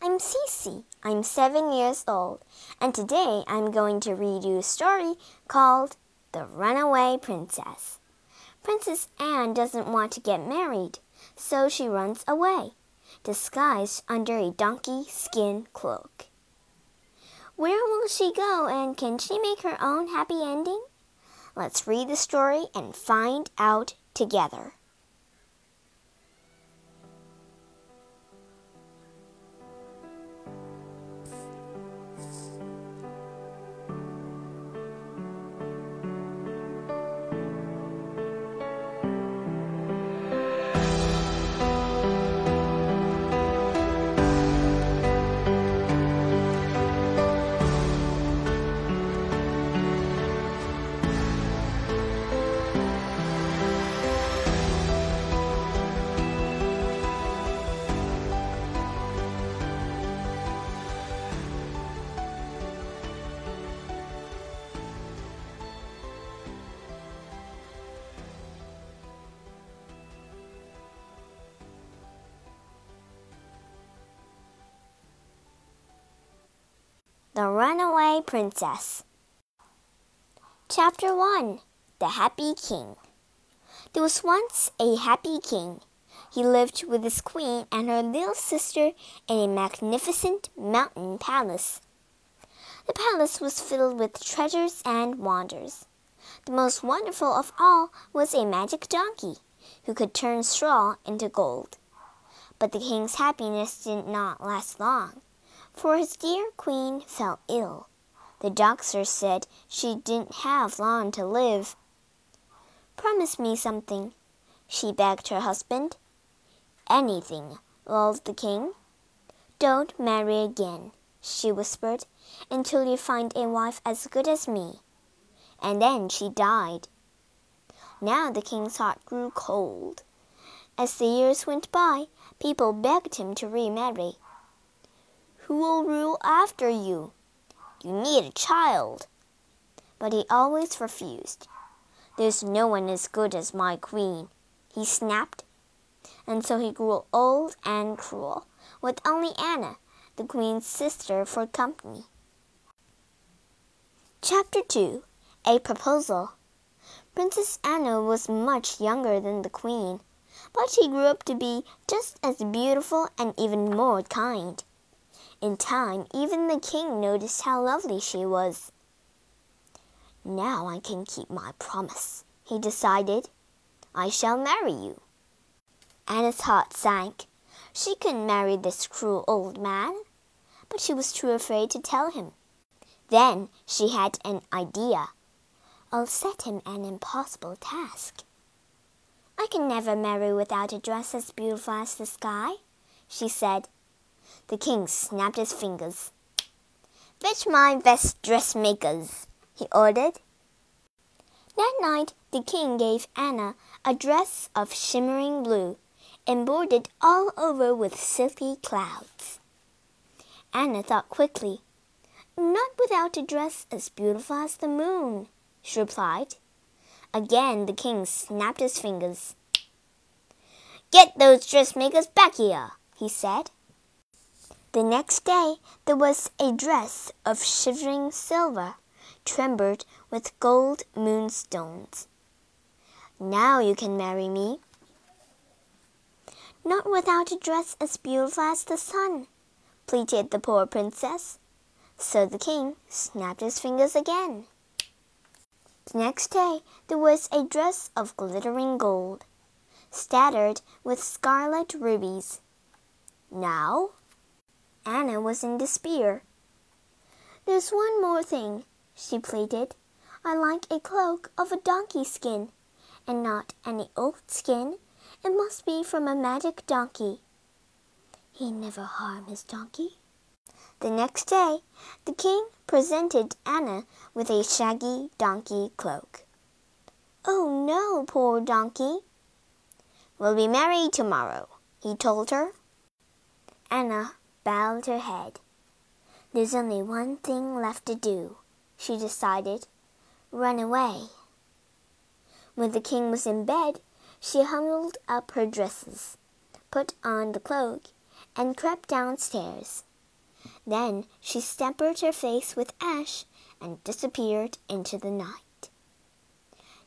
I'm Cece. I'm seven years old, and today I'm going to read you a story called The Runaway Princess. Princess Anne doesn't want to get married, so she runs away, disguised under a donkey skin cloak. Where will she go, and can she make her own happy ending? Let's read the story and find out together. The Runaway Princess. Chapter 1 The Happy King. There was once a happy king. He lived with his queen and her little sister in a magnificent mountain palace. The palace was filled with treasures and wonders. The most wonderful of all was a magic donkey who could turn straw into gold. But the king's happiness did not last long for his dear queen fell ill. The doctor said she didn't have long to live. Promise me something, she begged her husband. Anything, lulled the king. Don't marry again, she whispered, until you find a wife as good as me. And then she died. Now the king's heart grew cold. As the years went by, people begged him to remarry. Who will rule after you? You need a child. But he always refused. There's no one as good as my queen, he snapped. And so he grew old and cruel, with only Anna, the queen's sister, for company. Chapter 2 A Proposal Princess Anna was much younger than the queen, but she grew up to be just as beautiful and even more kind. In time, even the king noticed how lovely she was. Now I can keep my promise, he decided. I shall marry you. Anna's heart sank. She couldn't marry this cruel old man, but she was too afraid to tell him. Then she had an idea. I'll set him an impossible task. I can never marry without a dress as beautiful as the sky, she said. The king snapped his fingers. Fetch my best dressmakers, he ordered. That night the king gave Anna a dress of shimmering blue, embroidered all over with silky clouds. Anna thought quickly. Not without a dress as beautiful as the moon, she replied. Again the king snapped his fingers. Get those dressmakers back here, he said. The next day there was a dress of shivering silver, trembled with gold moonstones. Now you can marry me. Not without a dress as beautiful as the sun, pleaded the poor princess. So the king snapped his fingers again. The next day there was a dress of glittering gold, scattered with scarlet rubies. Now Anna was in despair. There's one more thing, she pleaded. I like a cloak of a donkey skin, and not any old skin. It must be from a magic donkey. He never harm his donkey. The next day, the king presented Anna with a shaggy donkey cloak. Oh no, poor donkey. We'll be married tomorrow, he told her. Anna bowed her head. There's only one thing left to do, she decided. Run away. When the king was in bed, she huddled up her dresses, put on the cloak, and crept downstairs. Then she stampered her face with ash and disappeared into the night.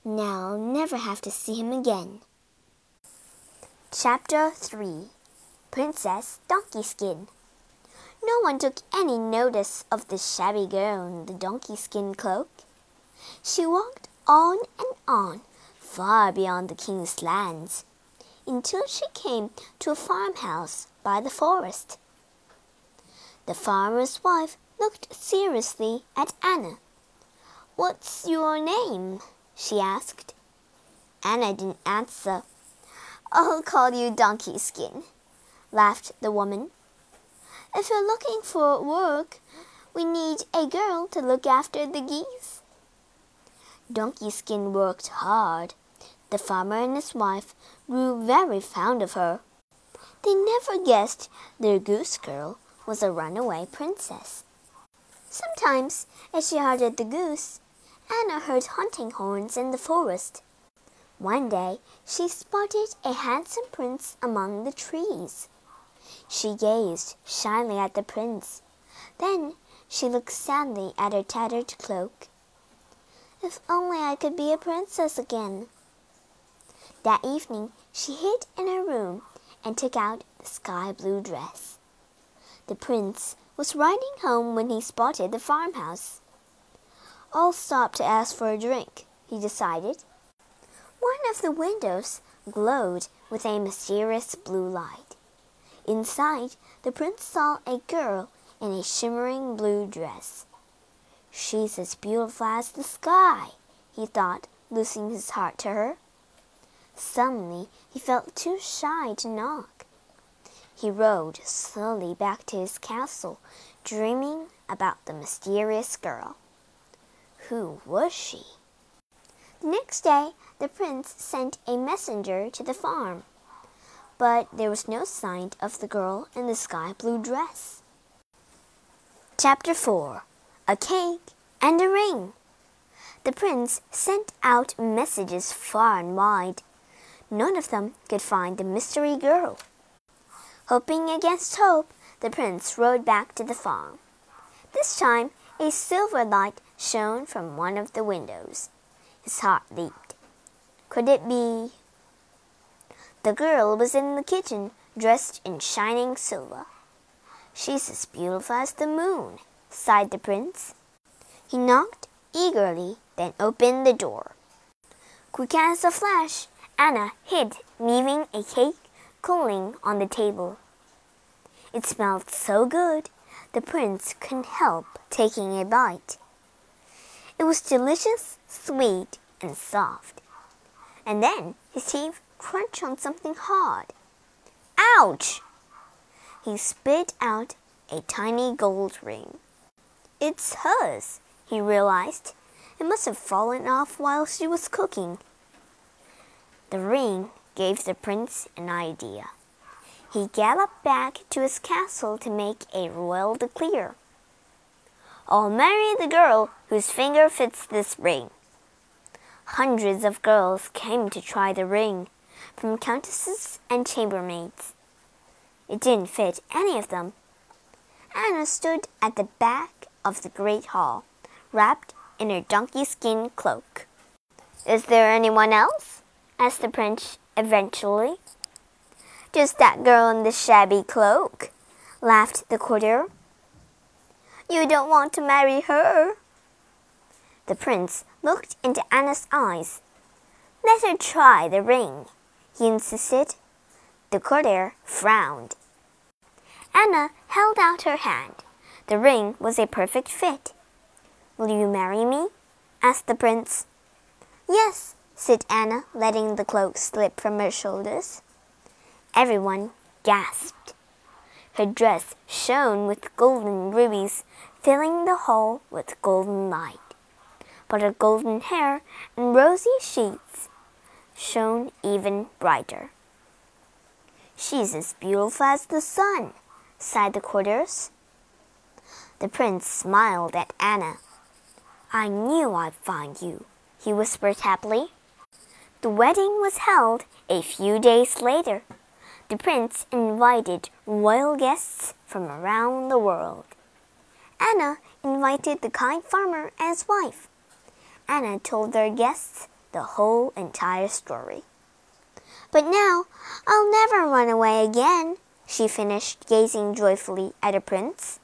Now I'll never have to see him again. Chapter 3 Princess Donkey Skin No one took any notice of the shabby girl in the donkey skin cloak. She walked on and on, far beyond the king's lands, until she came to a farmhouse by the forest. The farmer's wife looked seriously at Anna. What's your name? she asked. Anna didn't answer. I'll call you Donkey Skin, laughed the woman. If you're looking for work, we need a girl to look after the geese. Donkey Skin worked hard. The farmer and his wife grew very fond of her. They never guessed their goose girl was a runaway princess. Sometimes, as she herded the goose, Anna heard hunting horns in the forest. One day, she spotted a handsome prince among the trees. She gazed shyly at the prince. Then she looked sadly at her tattered cloak. If only I could be a princess again. That evening she hid in her room and took out the sky blue dress. The prince was riding home when he spotted the farmhouse. I'll stop to ask for a drink, he decided. One of the windows glowed with a mysterious blue light. Inside, the prince saw a girl in a shimmering blue dress. She's as beautiful as the sky, he thought, losing his heart to her. Suddenly, he felt too shy to knock. He rode slowly back to his castle, dreaming about the mysterious girl. Who was she? The next day, the prince sent a messenger to the farm, but there was no sign of the girl in the sky blue dress. Chapter 4 A Cake and a Ring. The prince sent out messages far and wide. None of them could find the mystery girl. Hoping against hope, the prince rode back to the farm. This time, a silver light shone from one of the windows. His heart leaped. Could it be? The girl was in the kitchen, dressed in shining silver. She's as beautiful as the moon, sighed the prince. He knocked eagerly, then opened the door. Quick as a flash, Anna hid, leaving a cake cooling on the table. It smelled so good, the prince couldn't help taking a bite. It was delicious, sweet, and soft. And then his teeth crunched on something hard. Ouch! he spit out a tiny gold ring. It's hers, he realized. It must have fallen off while she was cooking. The ring gave the prince an idea. He galloped back to his castle to make a royal decree. I'll marry the girl whose finger fits this ring. Hundreds of girls came to try the ring, from countesses and chambermaids. It didn't fit any of them. Anna stood at the back of the great hall, wrapped in her donkey skin cloak. Is there anyone else? asked the prince eventually. Just that girl in the shabby cloak, laughed the courtier. You don't want to marry her. The prince looked into Anna's eyes. Let her try the ring, he insisted. The courtier frowned. Anna held out her hand. The ring was a perfect fit. Will you marry me? asked the prince. Yes, said Anna, letting the cloak slip from her shoulders. Everyone gasped. Her dress shone with golden rubies, filling the hall with golden light. But her golden hair and rosy cheeks shone even brighter. She's as beautiful as the sun, sighed the courtiers. The prince smiled at Anna. I knew I'd find you, he whispered happily. The wedding was held a few days later. the prince invited royal guests from around the world. Anna invited the kind farmer and his wife. Anna told their guests the whole entire story. But now I'll never run away again, she finished, gazing joyfully at the prince.